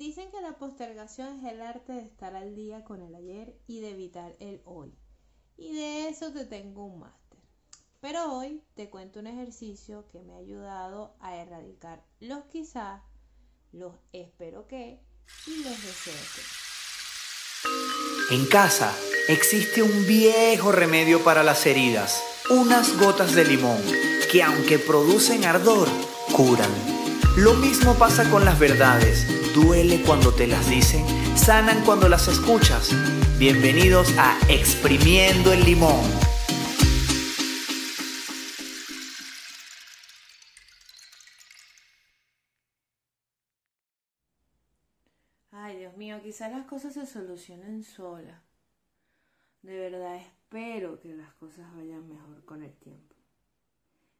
Dicen que la postergación es el arte de estar al día con el ayer y de evitar el hoy. Y de eso te tengo un máster. Pero hoy te cuento un ejercicio que me ha ayudado a erradicar los quizás, los espero que y los deseo que. En casa existe un viejo remedio para las heridas, unas gotas de limón, que aunque producen ardor, curan. Lo mismo pasa con las verdades, duele cuando te las dicen, sanan cuando las escuchas. Bienvenidos a Exprimiendo el Limón. Ay, Dios mío, quizás las cosas se solucionen solas. De verdad espero que las cosas vayan mejor con el tiempo.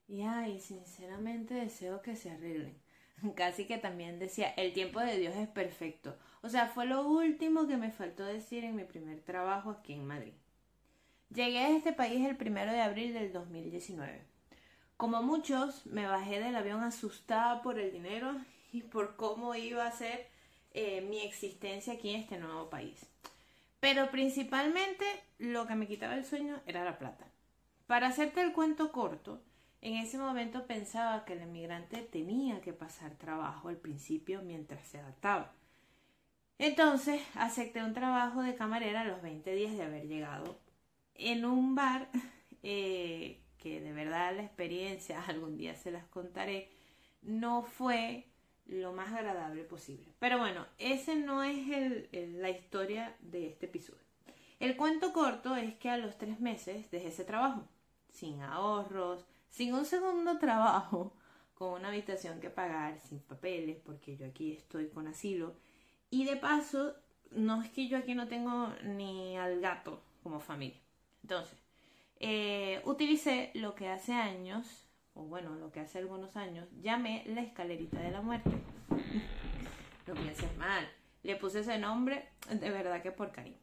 Y ay, sinceramente deseo que se arreglen. Casi que también decía, el tiempo de Dios es perfecto. O sea, fue lo último que me faltó decir en mi primer trabajo aquí en Madrid. Llegué a este país el primero de abril del 2019. Como muchos, me bajé del avión asustada por el dinero y por cómo iba a ser eh, mi existencia aquí en este nuevo país. Pero principalmente lo que me quitaba el sueño era la plata. Para hacerte el cuento corto, en ese momento pensaba que el emigrante tenía que pasar trabajo al principio mientras se adaptaba. Entonces acepté un trabajo de camarera a los 20 días de haber llegado en un bar eh, que de verdad la experiencia, algún día se las contaré, no fue lo más agradable posible. Pero bueno, ese no es la historia de este episodio. El cuento corto es que a los tres meses dejé ese trabajo, sin ahorros, sin un segundo trabajo, con una habitación que pagar, sin papeles, porque yo aquí estoy con asilo. Y de paso, no es que yo aquí no tengo ni al gato como familia. Entonces, eh, utilicé lo que hace años, o bueno, lo que hace algunos años, llamé la escalerita de la muerte. no pienses mal, le puse ese nombre de verdad que por cariño.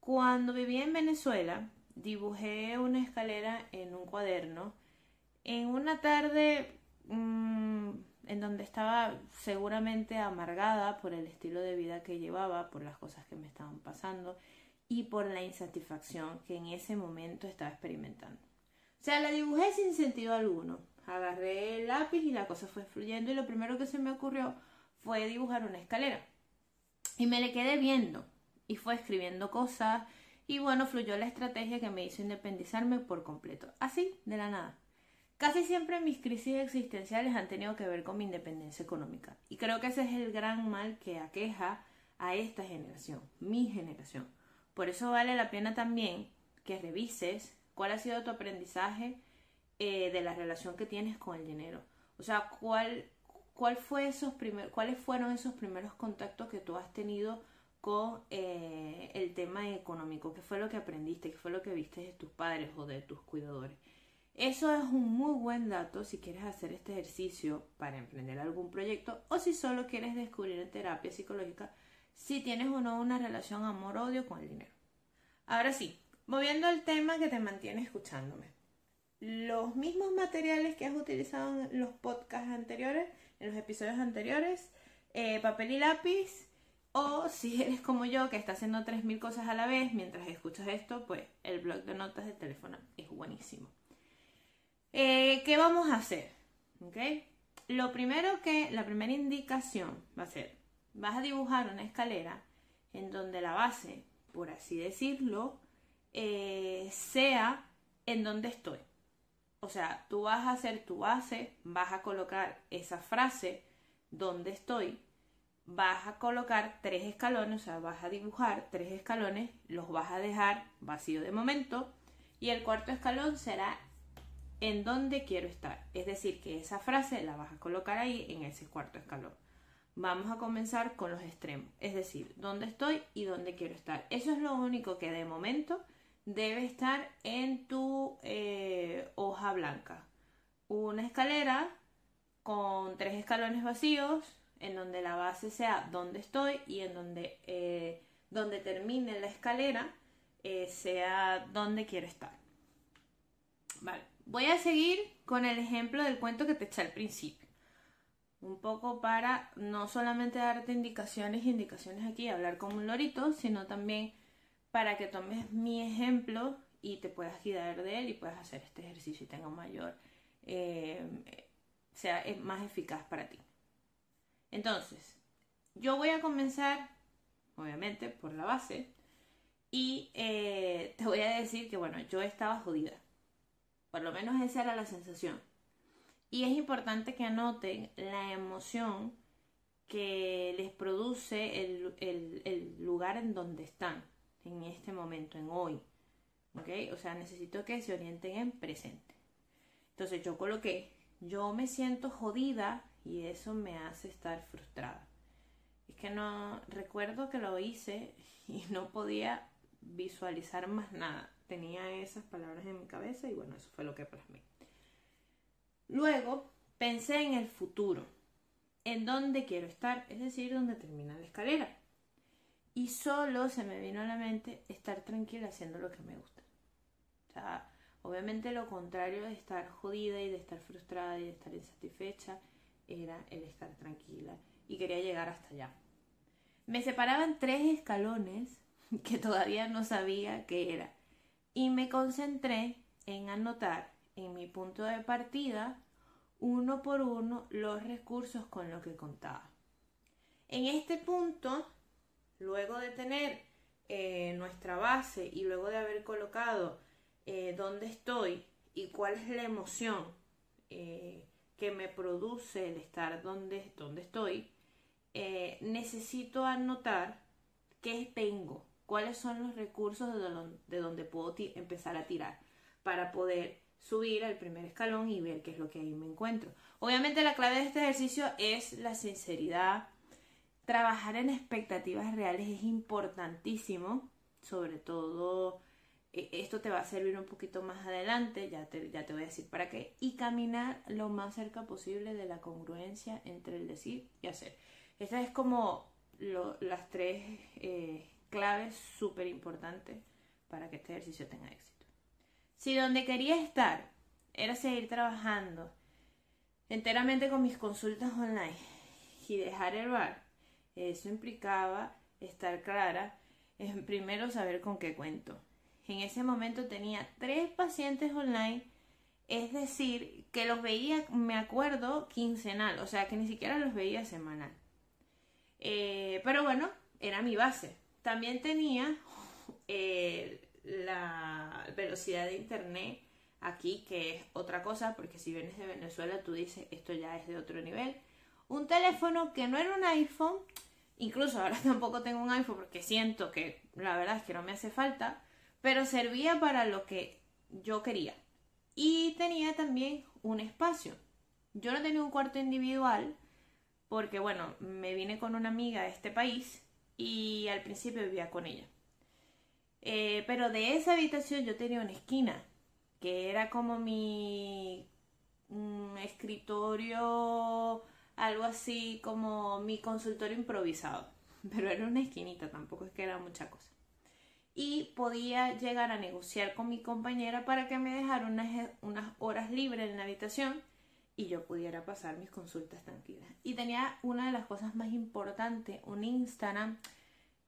Cuando viví en Venezuela, dibujé una escalera en un cuaderno en una tarde mm, en donde estaba seguramente amargada por el estilo de vida que llevaba, por las cosas que me estaban pasando y por la insatisfacción que en ese momento estaba experimentando. O sea, la dibujé sin sentido alguno. Agarré el lápiz y la cosa fue fluyendo y lo primero que se me ocurrió fue dibujar una escalera. Y me le quedé viendo y fue escribiendo cosas y bueno, fluyó la estrategia que me hizo independizarme por completo. Así, de la nada. Casi siempre mis crisis existenciales han tenido que ver con mi independencia económica. Y creo que ese es el gran mal que aqueja a esta generación, mi generación. Por eso vale la pena también que revises cuál ha sido tu aprendizaje eh, de la relación que tienes con el dinero. O sea, cuál, cuál fue esos cuáles fueron esos primeros contactos que tú has tenido con eh, el tema económico. ¿Qué fue lo que aprendiste? ¿Qué fue lo que viste de tus padres o de tus cuidadores? Eso es un muy buen dato si quieres hacer este ejercicio para emprender algún proyecto o si solo quieres descubrir en terapia psicológica si tienes o no una relación amor-odio con el dinero. Ahora sí, moviendo al tema que te mantiene escuchándome. Los mismos materiales que has utilizado en los podcasts anteriores, en los episodios anteriores, eh, papel y lápiz, o si eres como yo que está haciendo 3.000 cosas a la vez mientras escuchas esto, pues el blog de notas de teléfono es buenísimo. Eh, ¿Qué vamos a hacer? Lo primero que, la primera indicación va a ser, vas a dibujar una escalera en donde la base, por así decirlo, eh, sea en donde estoy. O sea, tú vas a hacer tu base, vas a colocar esa frase donde estoy, vas a colocar tres escalones, o sea, vas a dibujar tres escalones, los vas a dejar vacío de momento y el cuarto escalón será en dónde quiero estar. Es decir, que esa frase la vas a colocar ahí en ese cuarto escalón. Vamos a comenzar con los extremos, es decir, dónde estoy y dónde quiero estar. Eso es lo único que de momento debe estar en tu eh, hoja blanca. Una escalera con tres escalones vacíos, en donde la base sea dónde estoy y en donde, eh, donde termine la escalera eh, sea dónde quiero estar. Vale. Voy a seguir con el ejemplo del cuento que te eché al principio. un poco para no solamente darte indicaciones, indicaciones aquí, hablar como un lorito, sino también para que tomes mi ejemplo y te puedas guiar de él y puedas hacer este ejercicio y tenga mayor, eh, sea más eficaz para ti. Entonces, yo voy a comenzar, obviamente, por la base y eh, te voy a decir que, bueno, yo estaba jodida. Por lo menos esa era la sensación. Y es importante que anoten la emoción que les produce el, lugar en donde están en este momento, en hoy. ¿Ok? O sea, necesito que se orienten en presente. Entonces yo coloqué, yo me siento jodida y eso me hace estar frustrada. Es que no recuerdo que lo hice y no podía visualizar más nada. Tenía esas palabras en mi cabeza y bueno, eso fue lo que plasmé. Luego pensé en el futuro, en dónde quiero estar, es decir, dónde termina la escalera. Y solo se me vino a la mente estar tranquila haciendo lo que me gusta. Obviamente lo contrario de estar jodida y de estar frustrada y de estar insatisfecha era el estar tranquila y quería llegar hasta allá. Me separaban tres escalones que todavía no sabía qué era y me concentré en anotar en mi punto de partida uno por uno los recursos con los que contaba. En este punto luego de tener eh, nuestra base y luego de haber colocado eh, dónde estoy y cuál es la emoción eh, que me produce el estar donde, donde estoy, necesito anotar qué tengo, cuáles son los recursos de, de donde puedo empezar a tirar para poder subir al primer escalón y ver qué es lo que ahí me encuentro. Obviamente la clave de este ejercicio es la sinceridad, trabajar en expectativas reales es importantísimo, sobre todo e, esto te va a servir un poquito más adelante, ya te, ya te voy a decir para qué, y caminar lo más cerca posible de la congruencia entre el decir y hacer. Estas es como las tres eh, claves súper importantes para que este ejercicio tenga éxito. Si donde quería estar era seguir trabajando enteramente con mis consultas online y dejar el bar, eso implicaba estar clara en primero saber con qué cuento. En ese momento tenía tres pacientes online, es decir, que los veía, me acuerdo, quincenal, o sea que ni siquiera los veía semanal. Eh, pero bueno, era mi base. También tenía eh, la velocidad de internet aquí, que es otra cosa, porque si vienes de Venezuela tú dices, esto ya es de otro nivel un teléfono que no era un iPhone, incluso ahora tampoco tengo un iPhone porque siento que la verdad es que no me hace falta, pero servía para lo que yo quería. Y tenía también un espacio. Yo no tenía un cuarto individual porque, bueno, me vine con una amiga de este país y al principio vivía con ella. Eh, pero de esa habitación yo tenía una esquina que era como mi mm, escritorio algo así como mi consultorio improvisado, pero era una esquinita, tampoco es que era mucha cosa. Y podía llegar a negociar con mi compañera para que me dejara unas, unas horas libres en la habitación y yo pudiera pasar mis consultas tranquilas. Y tenía una de las cosas más importantes, un Instagram,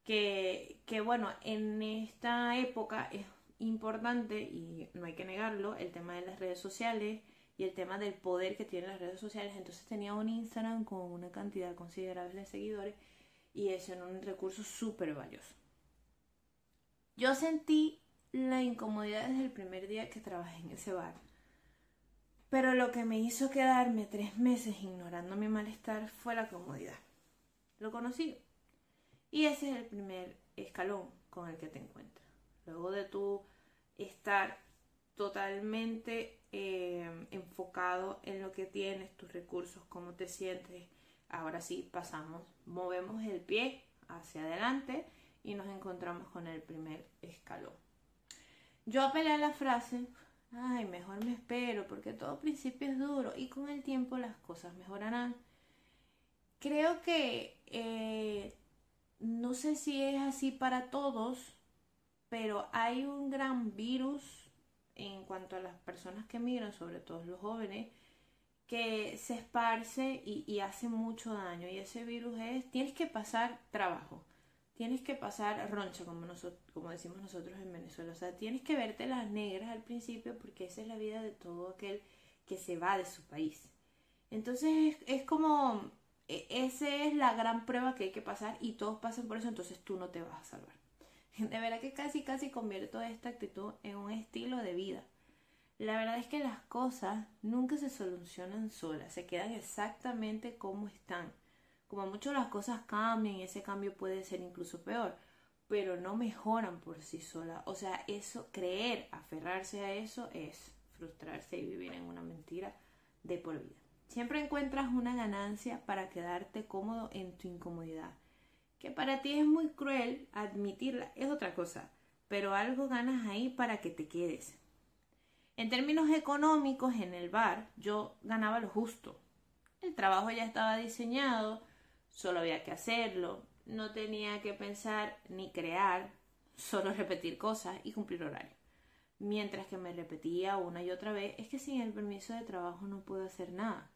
que, bueno, en esta época es importante y no hay que negarlo, el tema de las redes sociales, y el tema del poder que tienen las redes sociales. Entonces tenía un Instagram con una cantidad considerable de seguidores y eso era un recurso súper valioso. Yo sentí la incomodidad desde el primer día que trabajé en ese bar. Pero lo que me hizo quedarme tres meses ignorando mi malestar fue la comodidad. Lo conocí. Y ese es el primer escalón con el que te encuentras. Luego de tú estar totalmente eh, enfocado en lo que tienes, tus recursos, cómo te sientes. Ahora sí, pasamos, movemos el pie hacia adelante y nos encontramos con el primer escalón. Yo apelé a la frase, ay, mejor me espero porque todo principio es duro y con el tiempo las cosas mejorarán. Creo que eh, no sé si es así para todos, pero hay un gran virus en cuanto a las personas que migran, sobre todo los jóvenes, que se esparce y, hace mucho daño. Y ese virus es, tienes que pasar trabajo, tienes que pasar roncha, como, nosotros, como decimos nosotros en Venezuela. O sea, tienes que verte las negras al principio porque esa es la vida de todo aquel que se va de su país. Entonces es, como, esa es la gran prueba que hay que pasar y todos pasan por eso, entonces tú no te vas a salvar. De verdad que casi, casi convierto esta actitud en un estilo de vida. La verdad es que las cosas nunca se solucionan solas, se quedan exactamente como están. Como mucho las cosas cambian y ese cambio puede ser incluso peor, pero no mejoran por sí solas. O sea, eso, creer, aferrarse a eso es frustrarse y vivir en una mentira de por vida. Siempre encuentras una ganancia para quedarte cómodo en tu incomodidad. Que para ti es muy cruel admitirla, es otra cosa, pero algo ganas ahí para que te quedes. En términos económicos, en el bar yo ganaba lo justo. El trabajo ya estaba diseñado, solo había que hacerlo, no tenía que pensar ni crear, solo repetir cosas y cumplir horario. Mientras que me repetía una y otra vez, es que sin el permiso de trabajo no puedo hacer nada.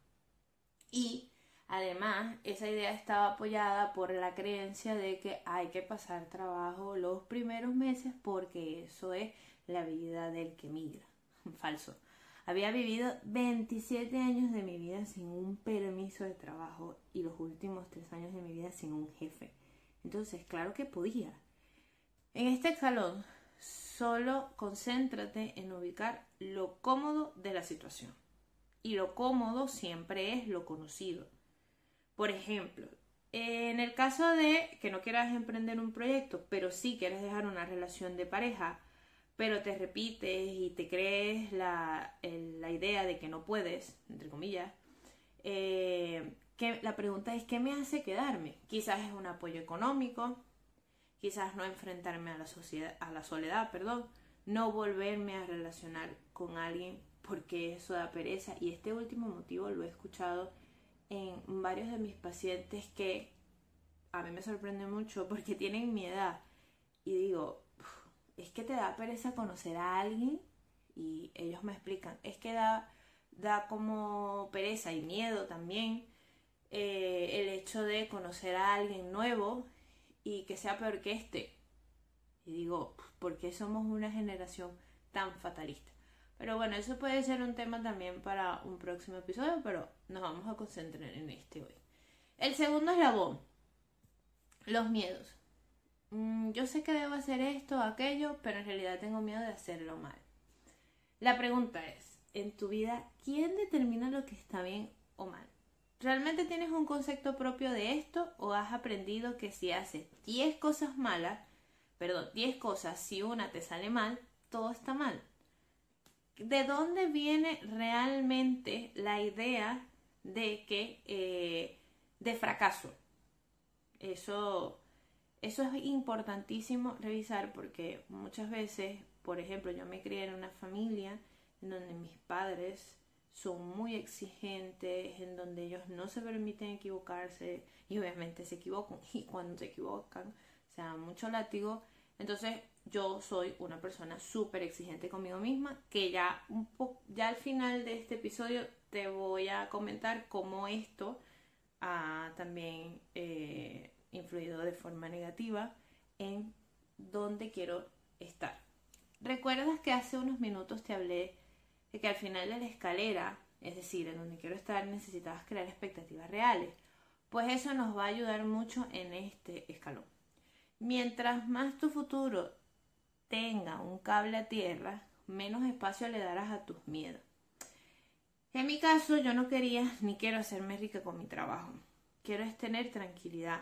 Y además, esa idea estaba apoyada por la creencia de que hay que pasar trabajo los primeros meses porque eso es la vida del que migra. falso. Había vivido 27 años de mi vida sin un permiso de trabajo y los últimos 3 años de mi vida sin un jefe. Entonces, claro que podía. En este salón, solo concéntrate en ubicar lo cómodo de la situación. Y lo cómodo siempre es lo conocido. Por ejemplo, en el caso de que no quieras emprender un proyecto, pero sí quieres dejar una relación de pareja, pero te repites y te crees la, idea de que no puedes, entre comillas, eh, que la pregunta es ¿qué me hace quedarme? Quizás es un apoyo económico, quizás no enfrentarme a la, sociedad, a la soledad, perdón, no volverme a relacionar con alguien porque eso da pereza y este último motivo lo he escuchado en varios de mis pacientes que a mí me sorprende mucho porque tienen mi edad y digo, es que te da pereza conocer a alguien y ellos me explican, es que da, da como pereza y miedo también eh, el hecho de conocer a alguien nuevo y que sea peor que este. Y digo, ¿por qué somos una generación tan fatalista? Pero bueno, eso puede ser un tema también para un próximo episodio, pero nos vamos a concentrar en este hoy. El segundo eslabón, los miedos. Mm, yo sé que debo hacer esto o aquello, pero en realidad tengo miedo de hacerlo mal. La pregunta es, en tu vida, ¿quién determina lo que está bien o mal? ¿Realmente tienes un concepto propio de esto o has aprendido que si haces 10 cosas malas, perdón, 10 cosas, si una te sale mal, todo está mal? ¿De dónde viene realmente la idea de que eh, de fracaso? Eso eso es importantísimo revisar porque muchas veces, por ejemplo, yo me crié en una familia en donde mis padres son muy exigentes, en donde ellos no se permiten equivocarse y obviamente se equivocan y cuando se equivocan se dan mucho látigo. Entonces yo soy una persona súper exigente conmigo misma que ya, ya al final de este episodio te voy a comentar cómo esto ha también eh, influido de forma negativa en dónde quiero estar. ¿Recuerdas que hace unos minutos te hablé de que al final de la escalera, es decir, en donde quiero estar, necesitabas crear expectativas reales? Pues eso nos va a ayudar mucho en este escalón. Mientras más tu futuro tenga un cable a tierra, menos espacio le darás a tus miedos. En mi caso, yo no quería ni quiero hacerme rica con mi trabajo. Quiero es tener tranquilidad,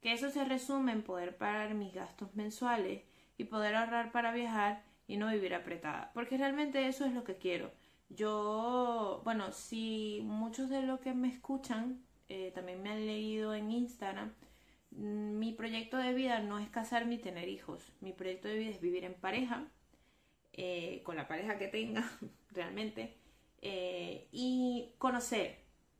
que eso se resume en poder pagar mis gastos mensuales y poder ahorrar para viajar y no vivir apretada, porque realmente eso es lo que quiero. Yo, bueno, si muchos de los que me escuchan eh, también me han leído en Instagram, mi proyecto de vida no es casarme y tener hijos, mi proyecto de vida es vivir en pareja, eh, con la pareja que tenga realmente, eh, y conocer,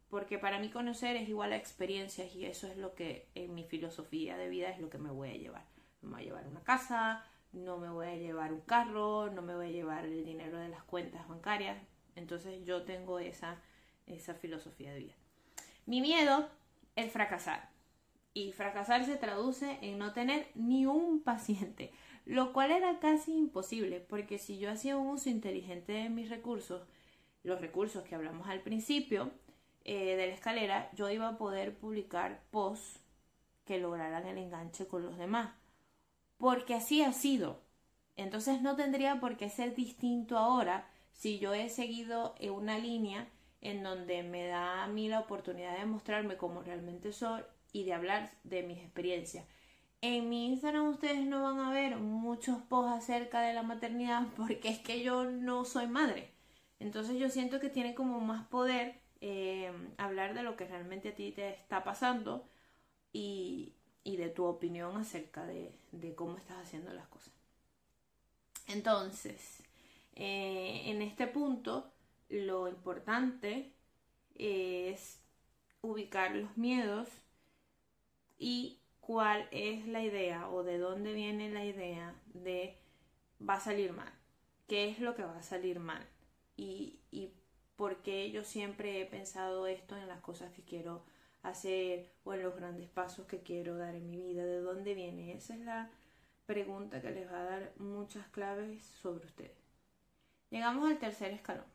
porque para mí conocer es igual a experiencias y eso es lo que en mi filosofía de vida es lo que me voy a llevar. me voy a llevar una casa, no me voy a llevar un carro, no me voy a llevar el dinero de las cuentas bancarias. Entonces yo tengo esa esa filosofía de vida. Mi miedo es fracasar. Y fracasar se traduce en no tener ni un paciente, lo cual era casi imposible, porque si yo hacía un uso inteligente de mis recursos, los recursos que hablamos al principio eh, de la escalera, yo iba a poder publicar posts que lograran el enganche con los demás. Porque así ha sido. Entonces no tendría por qué ser distinto ahora si yo he seguido una línea en donde me da a mí la oportunidad de mostrarme como realmente soy y de hablar de mis experiencias. En mi Instagram ustedes no van a ver muchos posts acerca de la maternidad porque es que yo no soy madre. Entonces yo siento que tiene como más poder eh, hablar de lo que realmente a ti te está pasando y, de tu opinión acerca de, cómo estás haciendo las cosas. Entonces, eh, en este punto, lo importante es ubicar los miedos y cuál es la idea o de dónde viene la idea de va a salir mal. ¿Qué es lo que va a salir mal? Y, y por qué yo siempre he pensado esto en las cosas que quiero hacer o en los grandes pasos que quiero dar en mi vida. ¿De dónde viene? Esa es la pregunta que les va a dar muchas claves sobre ustedes. Llegamos al tercer escalón,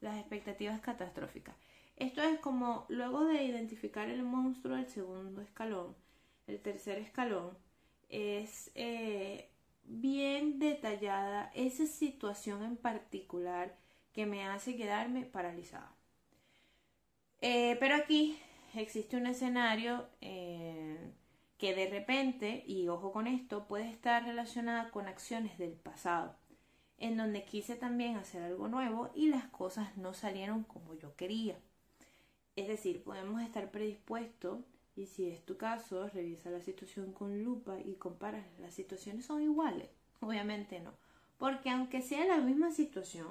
las expectativas catastróficas. Esto es como luego de identificar el monstruo del segundo escalón, el tercer escalón es eh, bien detallada esa situación en particular que me hace quedarme paralizada. Eh, pero aquí existe un escenario eh, que de repente, y ojo con esto, puede estar relacionada con acciones del pasado, en donde quise también hacer algo nuevo y las cosas no salieron como yo quería. Es decir, podemos estar predispuestos y si es tu caso, revisa la situación con lupa y compara. ¿Las situaciones son iguales? Obviamente no. Porque aunque sea la misma situación,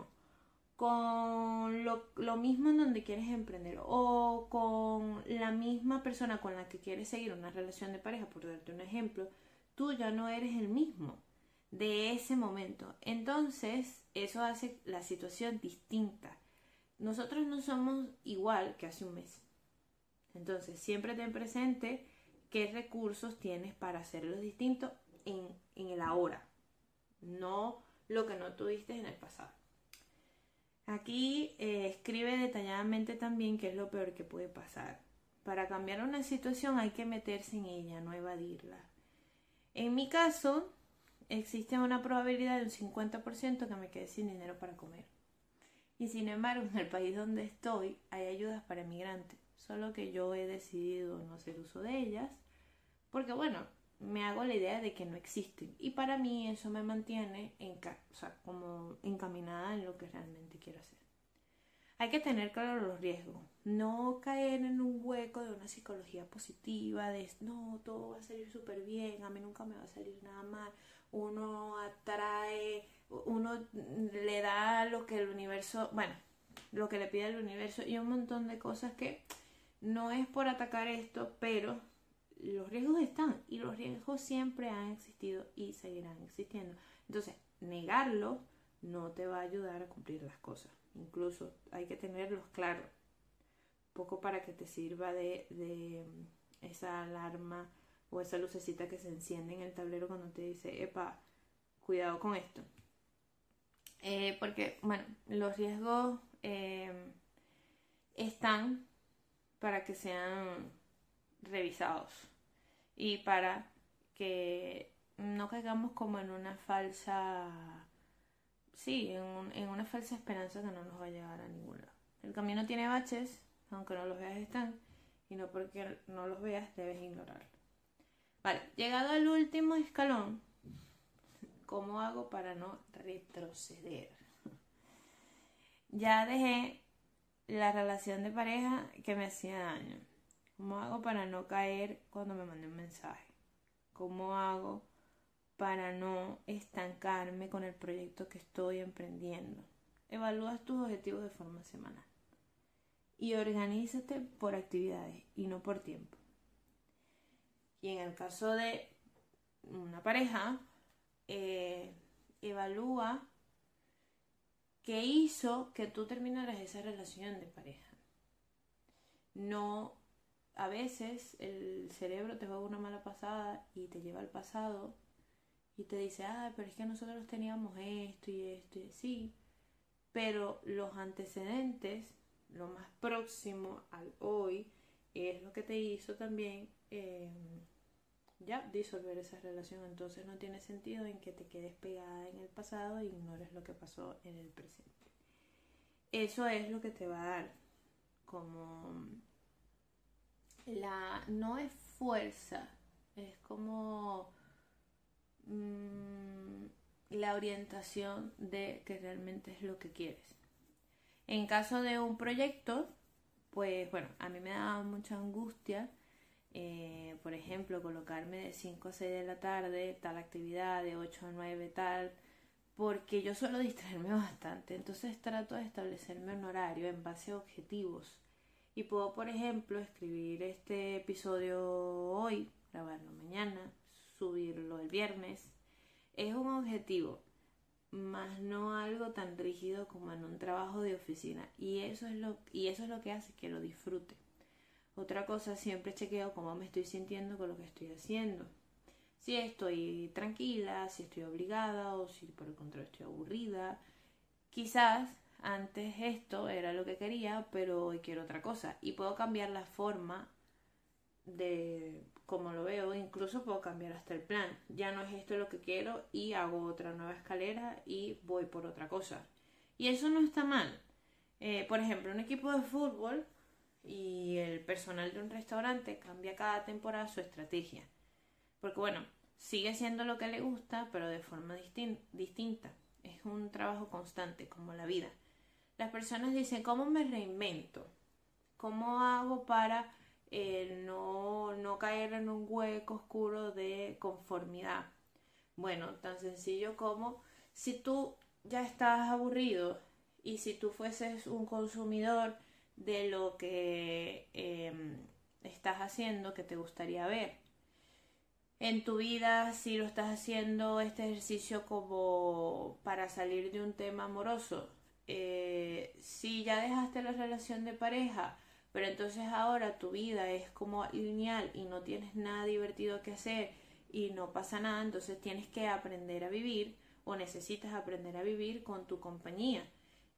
con lo, mismo en donde quieres emprender o con la misma persona con la que quieres seguir una relación de pareja, por darte un ejemplo, tú ya no eres el mismo de ese momento. Entonces, eso hace la situación distinta. Nosotros no somos igual que hace un mes. Entonces, siempre ten presente qué recursos tienes para hacerlo distinto en, en el ahora, no lo que no tuviste en el pasado. Aquí eh, escribe detalladamente también qué es lo peor que puede pasar. Para cambiar una situación hay que meterse en ella, no evadirla. En mi caso, existe una probabilidad de un 50% que me quede sin dinero para comer. Y sin embargo, en el país donde estoy hay ayudas para emigrantes, solo que yo he decidido no hacer uso de ellas, porque bueno, me hago la idea de que no existen. Y para mí eso me mantiene en como encaminada en lo que realmente quiero hacer. Hay que tener claro los riesgos. No caer en un hueco de una psicología positiva, de no, todo va a salir súper bien, a mí nunca me va a salir nada mal. Uno atrae, uno le da lo que el universo, bueno, lo que le pide el universo y un montón de cosas que no es por atacar esto, pero los riesgos están y los riesgos siempre han existido y seguirán existiendo. Entonces, negarlo no te va a ayudar a cumplir las cosas. Incluso hay que tenerlos claros. Poco para que te sirva de, mm, esa alarma o esa lucecita que se enciende en el tablero cuando te dice, epa, cuidado con esto. Eh, porque, bueno, los riesgos eh, están para que sean revisados y para que no caigamos como en una falsa, sí, en, una falsa esperanza que no nos va a llevar a ningún lado. El camino tiene baches, aunque no los veas están, y no porque no los veas debes ignorarlo. Vale, llegado al último escalón, ¿cómo hago para no retroceder? Ya dejé la relación de pareja que me hacía daño ¿Cómo hago para no caer cuando me mande un mensaje? ¿Cómo hago para no estancarme con el proyecto que estoy emprendiendo? Evalúas tus objetivos de forma semanal y organízate por actividades y no por tiempo. Y en el caso de una pareja, eh, evalúa qué hizo que tú terminaras esa relación de pareja. no, a veces el cerebro te juega una mala pasada y te lleva al pasado y te dice, ah, pero es que nosotros teníamos esto y esto y sí, pero los antecedentes, lo más próximo al hoy, es lo que te hizo también eh, ya disolver esa relación. Entonces no tiene sentido en que te quedes pegada en el pasado e ignores lo que pasó en el presente. Eso es lo que te va a dar como la no es fuerza, es como mm, la orientación de que realmente es lo que quieres. En caso de un proyecto, pues bueno, a mí me da mucha angustia eh, por ejemplo, colocarme de 5 a 6 de la tarde, tal actividad, de 8 a 9, tal, porque yo suelo distraerme bastante, entonces trato de establecerme un horario en base a objetivos. Y puedo, por ejemplo, escribir este episodio hoy, grabarlo mañana, subirlo el viernes. Es un objetivo, más no algo tan rígido como en un trabajo de oficina. Y eso es lo, y eso es lo que hace que lo disfrute. Otra cosa, siempre chequeo cómo me estoy sintiendo con lo que estoy haciendo. Si estoy tranquila, si estoy obligada o si por el contrario estoy aburrida. Quizás antes esto era lo que quería, pero hoy quiero otra cosa. Y puedo cambiar la forma de cómo lo veo, incluso puedo cambiar hasta el plan. Ya no es esto lo que quiero y hago otra nueva escalera y voy por otra cosa. Y eso no está mal. Eh, por ejemplo, un equipo de fútbol y el personal de un restaurante cambia cada temporada su estrategia. Porque bueno, sigue siendo lo que le gusta, pero de forma distinta. Es un trabajo constante, como la vida. Las personas dicen, ¿cómo me reinvento? ¿Cómo hago para eh, no, no caer en un hueco oscuro de conformidad? Bueno, tan sencillo como si tú ya estás aburrido y si tú fueses un consumidor de lo que em, estás haciendo que te gustaría ver. En tu vida, si lo estás haciendo este ejercicio como para salir de un tema amoroso, eh, si ya dejaste la relación de pareja, pero entonces ahora tu vida es como lineal y no tienes nada divertido que hacer y no pasa nada, entonces tienes que aprender a vivir o necesitas aprender a vivir con tu compañía.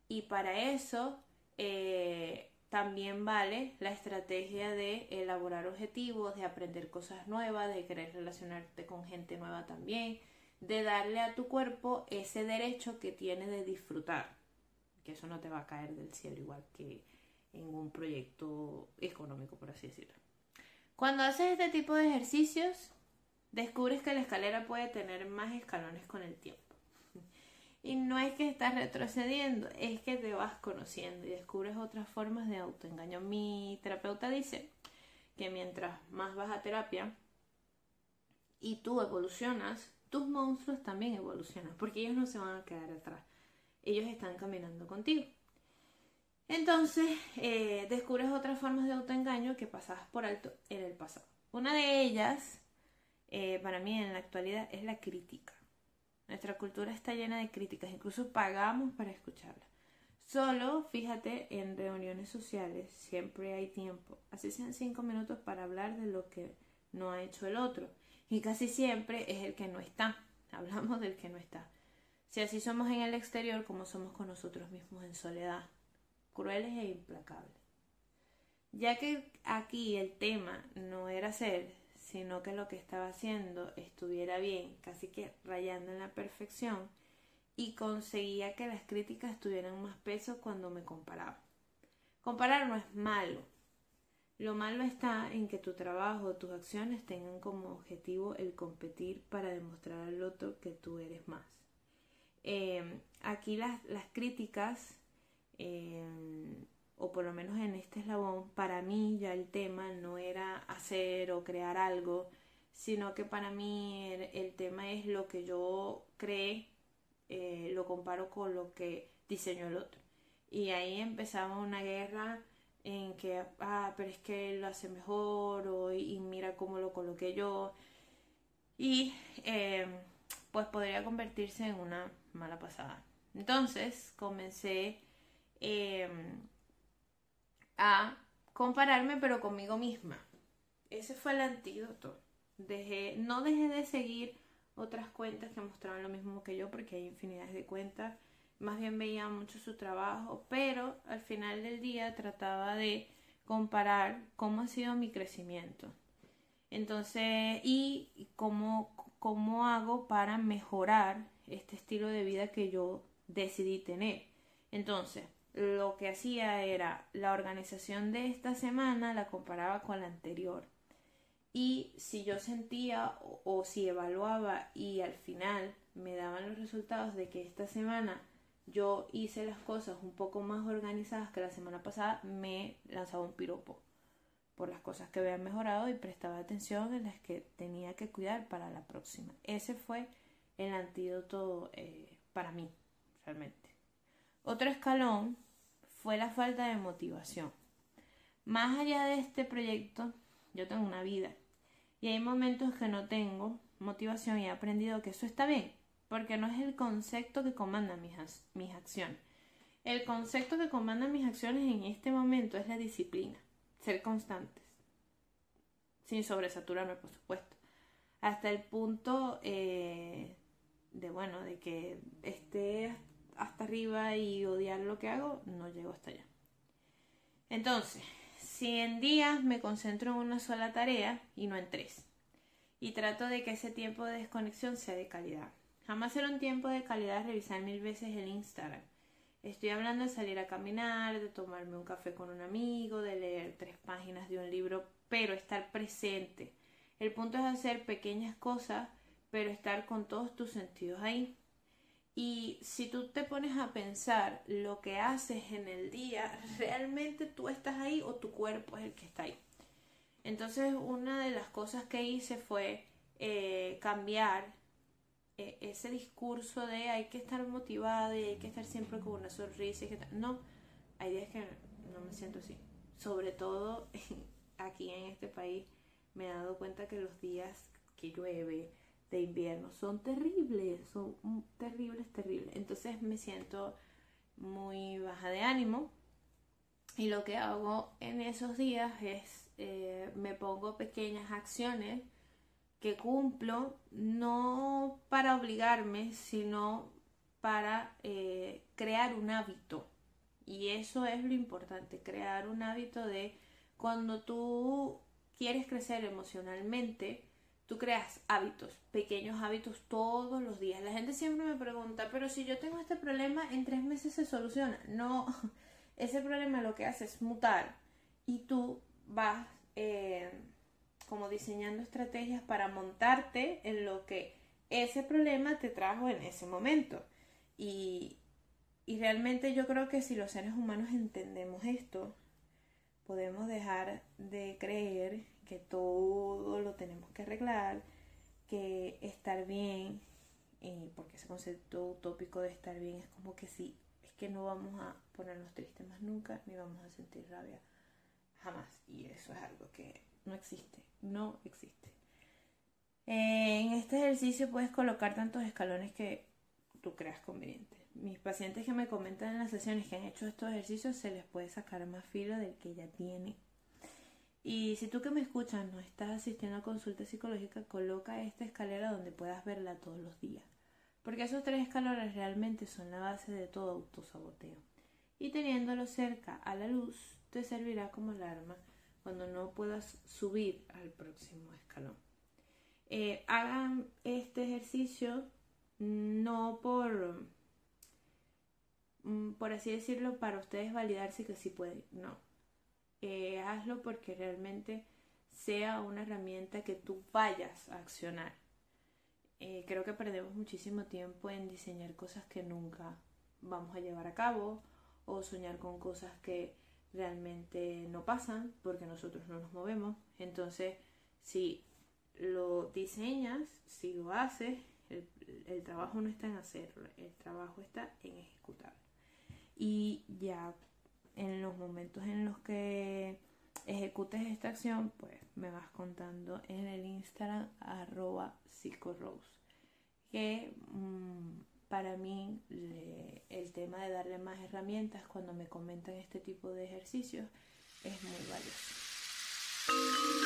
Y para eso eh, también vale la estrategia de elaborar objetivos, de aprender cosas nuevas, de querer relacionarte con gente nueva también, de darle a tu cuerpo ese derecho que tiene de disfrutar, que eso no te va a caer del cielo igual que en un proyecto económico, por así decirlo. Cuando haces este tipo de ejercicios, descubres que la escalera puede tener más escalones con el tiempo. Y no es que estás retrocediendo, es que te vas conociendo y descubres otras formas de autoengaño. Mi terapeuta dice que mientras más vas a terapia y tú evolucionas, tus monstruos también evolucionan, porque ellos no se van a quedar atrás, ellos están caminando contigo. Entonces, eh, descubres otras formas de autoengaño que pasabas por alto en el pasado. Una de ellas, eh, para mí en la actualidad, es la crítica. Nuestra cultura está llena de críticas, incluso pagamos para escucharlas. Solo, fíjate, en reuniones sociales siempre hay tiempo, así sean cinco minutos para hablar de lo que no ha hecho el otro. Y casi siempre es el que no está. Hablamos del que no está. Si así somos en el exterior, como somos con nosotros mismos en soledad, crueles e implacables. Ya que aquí el tema no era ser, sino que lo que estaba haciendo estuviera bien, casi que rayando en la perfección, y conseguía que las críticas tuvieran más peso cuando me comparaba. Comparar no es malo. Lo malo está en que tu trabajo o tus acciones tengan como objetivo el competir para demostrar al otro que tú eres más. Eh, aquí las, las críticas eh, o por lo menos en este eslabón, para mí ya el tema no era hacer o crear algo, sino que para mí el, tema es lo que yo creé, eh, lo comparo con lo que diseñó el otro. Y ahí empezaba una guerra en que, ah, pero es que él lo hace mejor, o, y mira cómo lo coloqué yo. Y eh, pues podría convertirse en una mala pasada. Entonces comencé... Eh, a compararme pero conmigo misma. Ese fue el antídoto. Dejé, no dejé de seguir otras cuentas que mostraban lo mismo que yo porque hay infinidades de cuentas. Más bien veía mucho su trabajo, pero al final del día trataba de comparar cómo ha sido mi crecimiento. Entonces, y cómo, cómo hago para mejorar este estilo de vida que yo decidí tener. Entonces, lo que hacía era la organización de esta semana la comparaba con la anterior. Y si yo sentía o, si evaluaba y al final me daban los resultados de que esta semana yo hice las cosas un poco más organizadas que la semana pasada, me lanzaba un piropo por las cosas que había mejorado y prestaba atención en las que tenía que cuidar para la próxima. Ese fue el antídoto eh, para mí, realmente. Otro escalón fue la falta de motivación. Más allá de este proyecto, yo tengo una vida y hay momentos que no tengo motivación y he aprendido que eso está bien, porque no es el concepto que comanda mis, mis acciones. El concepto que comanda mis acciones en este momento es la disciplina, ser constantes, sin sobresaturarme, por supuesto, hasta el punto eh, de, bueno, de que esté hasta arriba y odiar lo que hago, no llego hasta allá. Entonces, si en días me concentro en una sola tarea y no en tres, y trato de que ese tiempo de desconexión sea de calidad. Jamás será un tiempo de calidad revisar mil veces el Instagram. Estoy hablando de salir a caminar, de tomarme un café con un amigo, de leer tres páginas de un libro, pero estar presente. El punto es hacer pequeñas cosas, pero estar con todos tus sentidos ahí. Y si tú te pones a pensar lo que haces en el día, realmente tú estás ahí o tu cuerpo es el que está ahí. Entonces una de las cosas que hice fue eh, cambiar e, ese discurso de hay que estar motivado y hay que estar siempre con una sonrisa y que no, hay días que no me siento así. Sobre todo aquí en este país me he dado cuenta que los días que llueve de invierno son terribles, son terribles, terribles. Entonces me siento muy baja de ánimo y lo que hago en esos días es eh, me pongo pequeñas acciones que cumplo no para obligarme, sino para eh, crear un hábito. Y eso es lo importante, crear un hábito de cuando tú quieres crecer emocionalmente, tú creas hábitos, pequeños hábitos todos los días. La gente siempre me pregunta, pero si yo tengo este problema, en tres meses se soluciona. No, ese problema lo que hace es mutar y tú vas... Eh, como diseñando estrategias para montarte en lo que ese problema te trajo en ese momento. Y, y realmente yo creo que si los seres humanos entendemos esto, podemos dejar de creer que todo lo tenemos que arreglar, que estar bien, y porque ese concepto utópico de estar bien es como que sí, es que no vamos a ponernos tristes más nunca, ni vamos a sentir rabia jamás. Y eso es algo que no existe, no existe. Eh, en este ejercicio puedes colocar tantos escalones que tú creas conveniente. Mis pacientes que me comentan en las sesiones que han hecho estos ejercicios se les puede sacar más filo del que ya tiene. Y si tú que me escuchas no estás asistiendo a consulta psicológica, coloca esta escalera donde puedas verla todos los días. Porque esos tres escalones realmente son la base de todo autosaboteo. Y teniéndolo cerca a la luz te servirá como alarma cuando no puedas subir al próximo escalón. Eh, hagan este ejercicio no por, mm, por así decirlo, para ustedes validarse que sí pueden, no. Eh, hazlo porque realmente sea una herramienta que tú vayas a accionar. Eh, creo que perdemos muchísimo tiempo en diseñar cosas que nunca vamos a llevar a cabo o soñar con cosas que realmente no pasan porque nosotros no nos movemos. Entonces, si lo diseñas, si lo haces, el, trabajo no está en hacerlo, el trabajo está en ejecutarlo. Y ya en los momentos en los que ejecutes esta acción, pues me vas contando en el Instagram arroba psicorose. Que mm, para mí el tema de darle más herramientas cuando me comentan este tipo de ejercicios es muy valioso.